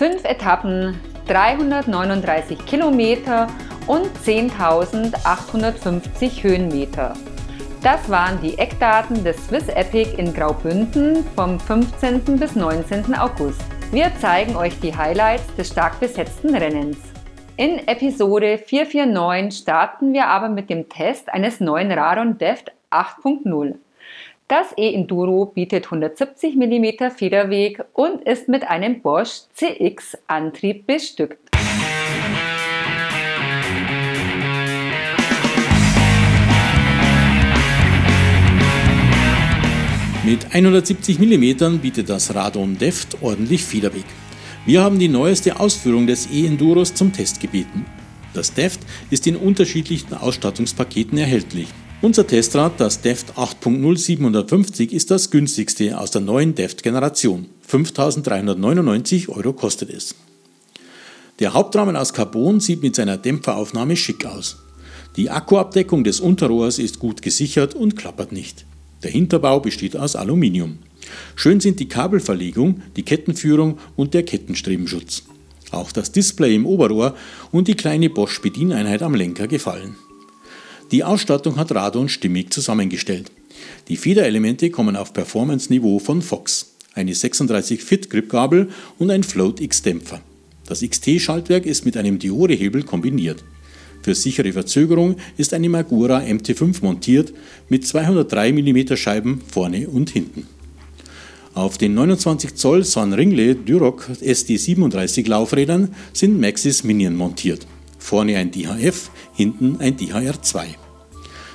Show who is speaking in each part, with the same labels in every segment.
Speaker 1: Fünf Etappen, 339 Kilometer und 10.850 Höhenmeter. Das waren die Eckdaten des Swiss Epic in Graubünden vom 15. bis 19. August. Wir zeigen euch die Highlights des stark besetzten Rennens. In Episode 449 starten wir aber mit dem Test eines neuen Radon Deft 8.0. Das E-Enduro bietet 170 mm Federweg und ist mit einem Bosch CX Antrieb bestückt.
Speaker 2: Mit 170 mm bietet das Radon Deft ordentlich Federweg. Wir haben die neueste Ausführung des E-Enduros zum Test gebeten. Das Deft ist in unterschiedlichen Ausstattungspaketen erhältlich. Unser Testrad, das DEFT 8.0 750, ist das günstigste aus der neuen DEFT-Generation. 5.399 Euro kostet es. Der Hauptrahmen aus Carbon sieht mit seiner Dämpferaufnahme schick aus. Die Akkuabdeckung des Unterrohrs ist gut gesichert und klappert nicht. Der Hinterbau besteht aus Aluminium. Schön sind die Kabelverlegung, die Kettenführung und der Kettenstrebenschutz. Auch das Display im Oberrohr und die kleine Bosch-Bedieneinheit am Lenker gefallen. Die Ausstattung hat Radon stimmig zusammengestellt. Die Federelemente kommen auf Performance-Niveau von Fox, eine 36 Fit Gripgabel und ein Float X Dämpfer. Das XT-Schaltwerk ist mit einem Diode-Hebel kombiniert. Für sichere Verzögerung ist eine Magura MT5 montiert mit 203 mm Scheiben vorne und hinten. Auf den 29 Zoll San Ringle Duroc SD37 Laufrädern sind Maxis Minion montiert. Vorne ein DHF, hinten ein DHR2.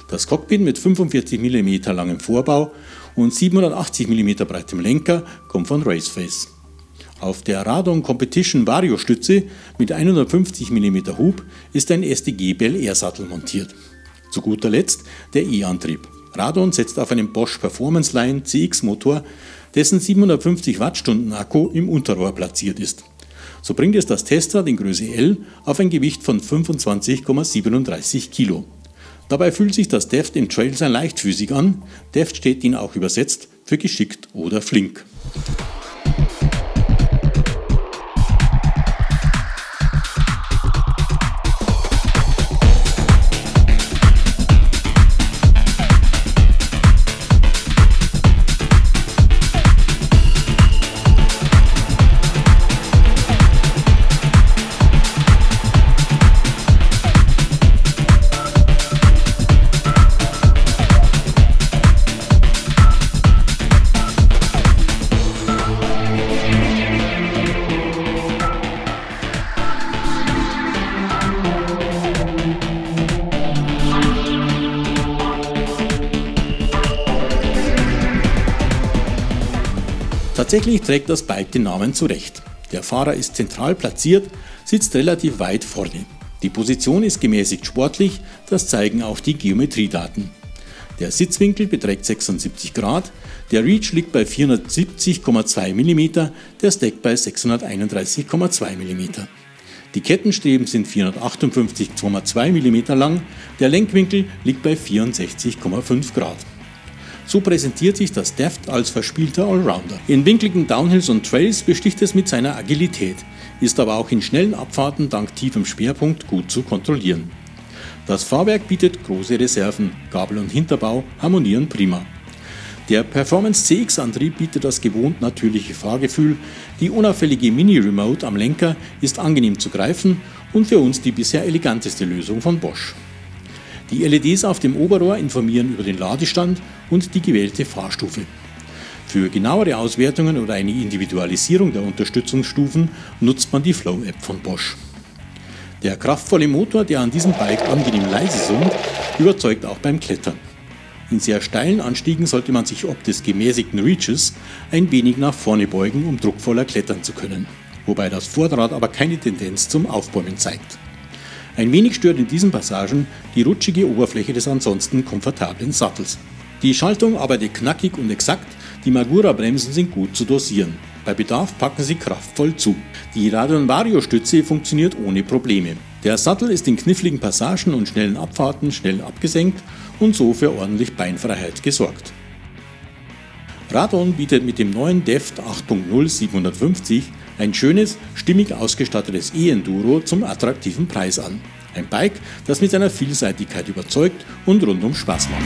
Speaker 2: Das Cockpit mit 45 mm langem Vorbau und 780 mm breitem Lenker kommt von Raceface. Auf der Radon Competition Vario Stütze mit 150 mm Hub ist ein SDG Bell Air Sattel montiert. Zu guter Letzt der E-Antrieb. Radon setzt auf einen Bosch Performance Line CX Motor, dessen 750 Wattstunden Akku im Unterrohr platziert ist. So bringt es das Testrad in Größe L auf ein Gewicht von 25,37 Kilo. Dabei fühlt sich das Deft im Trail sehr leichtfüßig an. Deft steht ihnen auch übersetzt für geschickt oder flink. Tatsächlich trägt das Bike den Namen zurecht. Der Fahrer ist zentral platziert, sitzt relativ weit vorne. Die Position ist gemäßigt sportlich, das zeigen auch die Geometriedaten. Der Sitzwinkel beträgt 76 Grad, der Reach liegt bei 470,2 mm, der Stack bei 631,2 mm. Die Kettenstreben sind 458,2 mm lang, der Lenkwinkel liegt bei 64,5 Grad. So präsentiert sich das Deft als verspielter Allrounder. In winkligen Downhills und Trails besticht es mit seiner Agilität, ist aber auch in schnellen Abfahrten dank tiefem Schwerpunkt gut zu kontrollieren. Das Fahrwerk bietet große Reserven, Gabel und Hinterbau harmonieren prima. Der Performance CX-Antrieb bietet das gewohnt natürliche Fahrgefühl, die unauffällige Mini-Remote am Lenker ist angenehm zu greifen und für uns die bisher eleganteste Lösung von Bosch. Die LEDs auf dem Oberrohr informieren über den Ladestand und die gewählte Fahrstufe. Für genauere Auswertungen oder eine Individualisierung der Unterstützungsstufen nutzt man die Flow-App von Bosch. Der kraftvolle Motor, der an diesem Bike angenehm leise summt, überzeugt auch beim Klettern. In sehr steilen Anstiegen sollte man sich ob des gemäßigten Reaches ein wenig nach vorne beugen, um druckvoller klettern zu können, wobei das Vorderrad aber keine Tendenz zum Aufbäumen zeigt. Ein wenig stört in diesen Passagen die rutschige Oberfläche des ansonsten komfortablen Sattels. Die Schaltung arbeitet knackig und exakt, die Magura-Bremsen sind gut zu dosieren. Bei Bedarf packen sie kraftvoll zu. Die Radon Vario Stütze funktioniert ohne Probleme. Der Sattel ist in kniffligen Passagen und schnellen Abfahrten schnell abgesenkt und so für ordentlich Beinfreiheit gesorgt. Radon bietet mit dem neuen DEFT 8.0 750 Ein schönes, stimmig ausgestattetes E-Enduro zum attraktiven Preis an. Ein Bike, das mit seiner Vielseitigkeit überzeugt und rundum Spaß macht.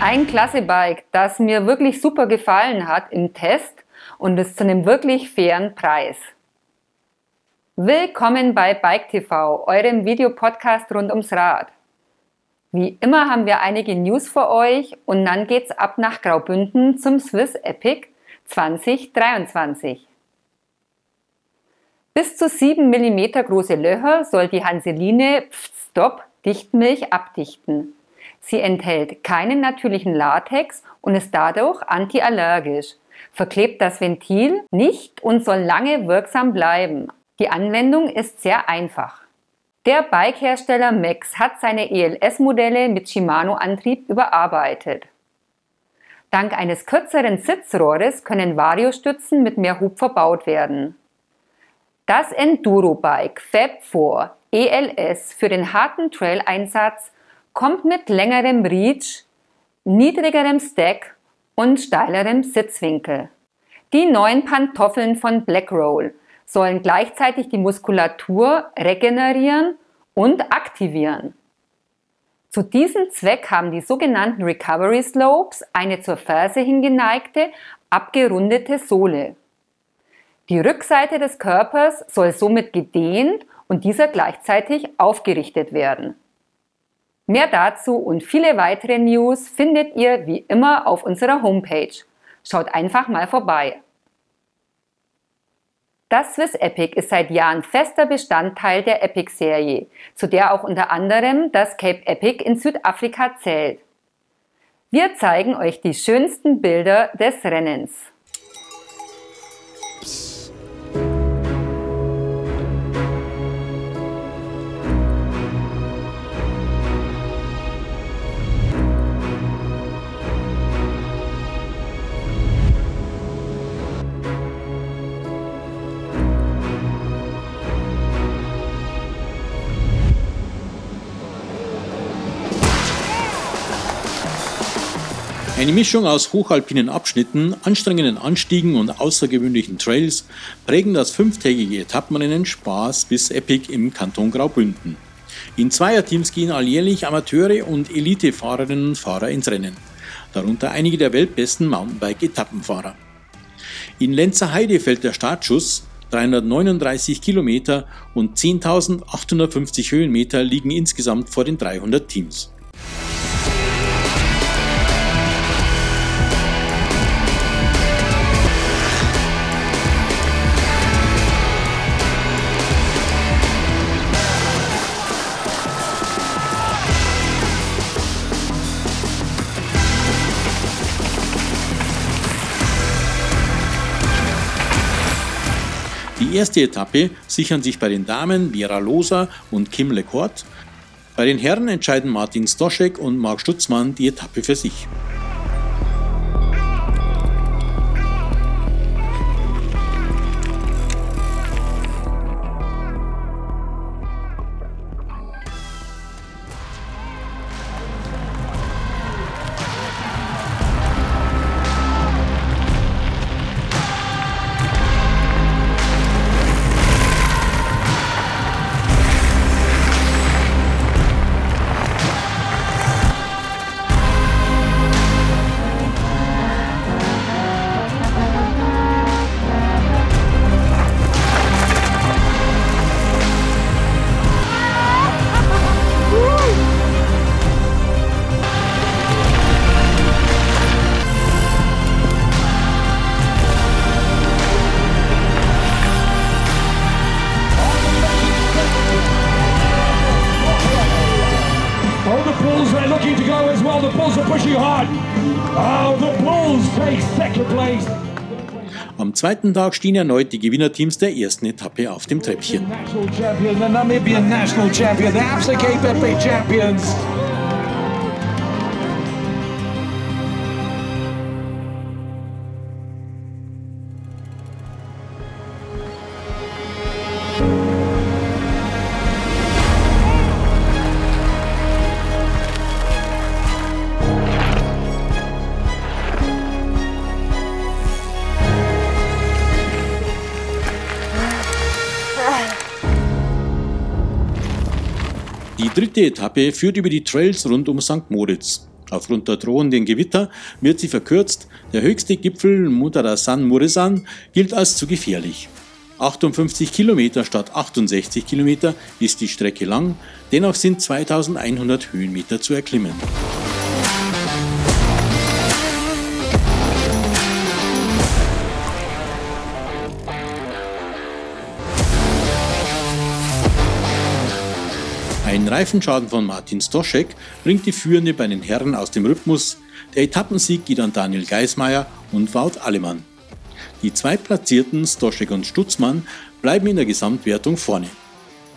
Speaker 1: Ein Klasse-Bike, das mir wirklich super gefallen hat im Test und es zu einem wirklich fairen Preis. Willkommen bei Bike TV, eurem Videopodcast rund ums Rad. Wie immer haben wir einige News für euch und dann geht's ab nach Graubünden zum Swiss Epic 2023. Bis zu 7 mm große Löcher soll die Hanseline Stop Dichtmilch abdichten. Sie enthält keinen natürlichen Latex und ist dadurch antiallergisch, verklebt das Ventil nicht und soll lange wirksam bleiben. Die Anwendung ist sehr einfach. Der Bike-Hersteller Max hat seine ELS-Modelle mit Shimano-Antrieb überarbeitet. Dank eines kürzeren Sitzrohres können Variostützen mit mehr Hub verbaut werden. Das Enduro-Bike Fab 4 ELS für den harten Trail-Einsatz kommt mit längerem Reach, niedrigerem Stack und steilerem Sitzwinkel. Die neuen Pantoffeln von Blackroll sollen gleichzeitig die Muskulatur regenerieren und aktivieren. Zu diesem Zweck haben die sogenannten Recovery Slopes eine zur Ferse hingeneigte, abgerundete Sohle. Die Rückseite des Körpers soll somit gedehnt und dieser gleichzeitig aufgerichtet werden. Mehr dazu und viele weitere News findet ihr wie immer auf unserer Homepage. Schaut einfach mal vorbei. Das Swiss Epic ist seit Jahren fester Bestandteil der Epic-Serie, zu der auch unter anderem das Cape Epic in Südafrika zählt. Wir zeigen euch die schönsten Bilder des Rennens.
Speaker 2: Eine Mischung aus hochalpinen Abschnitten, anstrengenden Anstiegen und außergewöhnlichen Trails prägen das fünftägige Etappenrennen Spaß bis Epic im Kanton Graubünden. In Zweierteams gehen alljährlich Amateure und Elitefahrerinnen und Fahrer ins Rennen, darunter einige der weltbesten Mountainbike-Etappenfahrer. In Lenzerheide fällt der Startschuss, 339 Kilometer und 10.850 Höhenmeter liegen insgesamt vor den 300 Teams. Erste Etappe sichern sich bei den Damen Vera Loser und Kim Lecourt. Bei den Herren entscheiden Martin Stoschek und Marc Stutzmann die Etappe für sich. Am zweiten Tag stehen erneut die Gewinnerteams der ersten Etappe auf dem Treppchen. Dritte Etappe führt über die Trails rund um St. Moritz. Aufgrund der drohenden Gewitter wird sie verkürzt. Der höchste Gipfel Mutara San Murisan gilt als zu gefährlich. 58 Kilometer statt 68 Kilometer ist die Strecke lang, dennoch sind 2100 Höhenmeter zu erklimmen. Reifenschaden von Martin Stoschek bringt die Führende bei den Herren aus dem Rhythmus. Der Etappensieg geht an Daniel Geismeier und Wout Allemann. Die Zweitplatzierten Stoschek und Stutzmann bleiben in der Gesamtwertung vorne.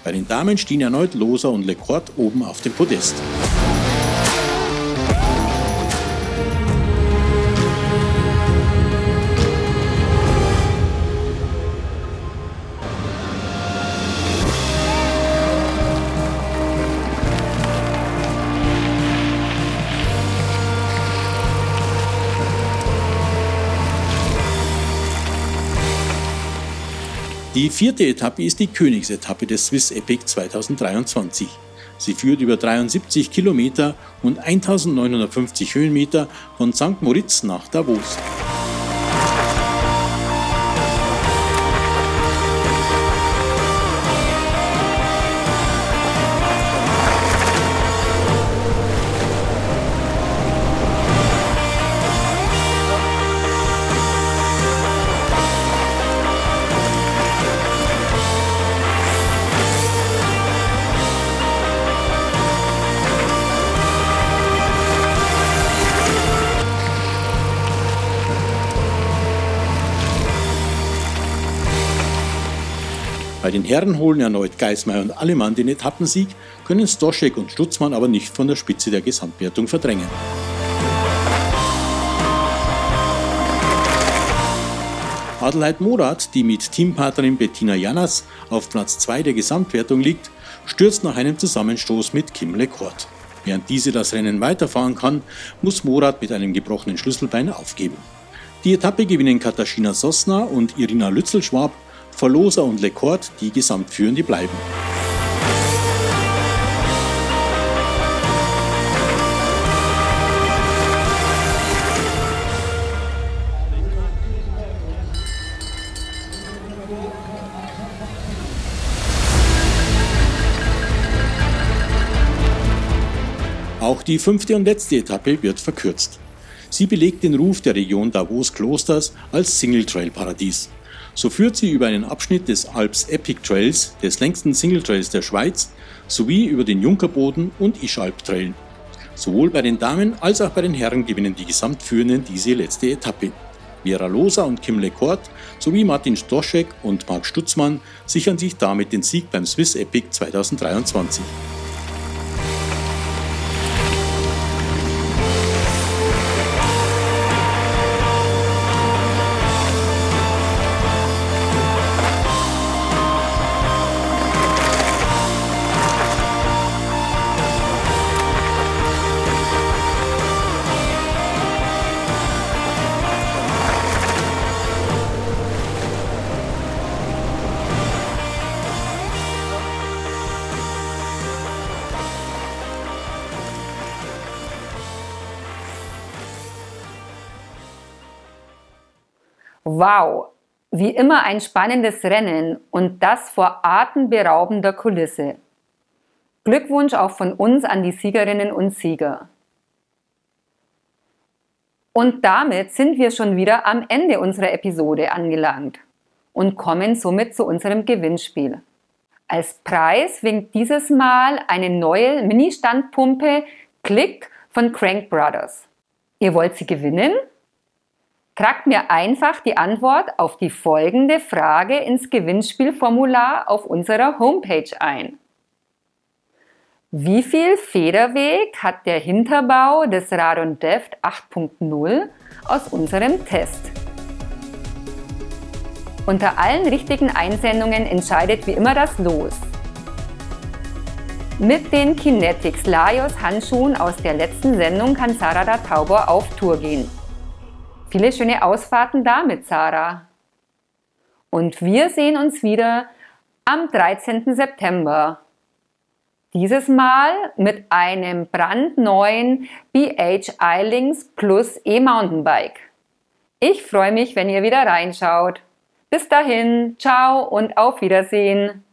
Speaker 2: Bei den Damen stehen erneut Loser und Lecourt oben auf dem Podest. Die vierte Etappe ist die Königsetappe des Swiss Epic 2023. Sie führt über 73 Kilometer und 1950 Höhenmeter von St. Moritz nach Davos. Bei den Herren holen erneut Geismeier und Allemann den Etappensieg, können Stoschek und Stutzmann aber nicht von der Spitze der Gesamtwertung verdrängen. Adelheid Morath, die mit Teampartnerin Bettina Janas auf Platz 2 der Gesamtwertung liegt, stürzt nach einem Zusammenstoß mit Kim LeCourt. Während diese das Rennen weiterfahren kann, muss Morath mit einem gebrochenen Schlüsselbein aufgeben. Die Etappe gewinnen Katharina Sosna und Irina Lützelschwab Verloser und Lecord die Gesamtführende bleiben. Auch die fünfte und letzte Etappe wird verkürzt. Sie belegt den Ruf der Region Davos-Klosters als Single-Trail-Paradies. So führt sie über einen Abschnitt des Alps Epic Trails, des längsten Single Trails der Schweiz, sowie über den Junkerboden und Ischalp Trail. Sowohl bei den Damen als auch bei den Herren gewinnen die Gesamtführenden diese letzte Etappe. Vera Losa und Kim LeCourt sowie Martin Stoschek und Marc Stutzmann sichern sich damit den Sieg beim Swiss Epic 2023.
Speaker 1: Wow, wie immer ein spannendes Rennen und das vor atemberaubender Kulisse. Glückwunsch auch von uns an die Siegerinnen und Sieger. Und damit sind wir schon wieder am Ende unserer Episode angelangt und kommen somit zu unserem Gewinnspiel. Als Preis winkt dieses Mal eine neue Mini-Standpumpe Click von Crank Brothers. Ihr wollt sie gewinnen? Tragt mir einfach die Antwort auf die folgende Frage ins Gewinnspielformular auf unserer Homepage ein. Wie viel Federweg hat der Hinterbau des Radon Deft 8.0 aus unserem Test? Unter allen richtigen Einsendungen entscheidet wie immer das Los. Mit den Kinetics Laios Handschuhen aus der letzten Sendung kann Sarah Tauber auf Tour gehen. Viele schöne Ausfahrten damit, Sarah. Und wir sehen uns wieder am 13. September. Dieses Mal mit einem brandneuen BH iLinks Plus E-Mountainbike. Ich freue mich, wenn ihr wieder reinschaut. Bis dahin, ciao und auf Wiedersehen.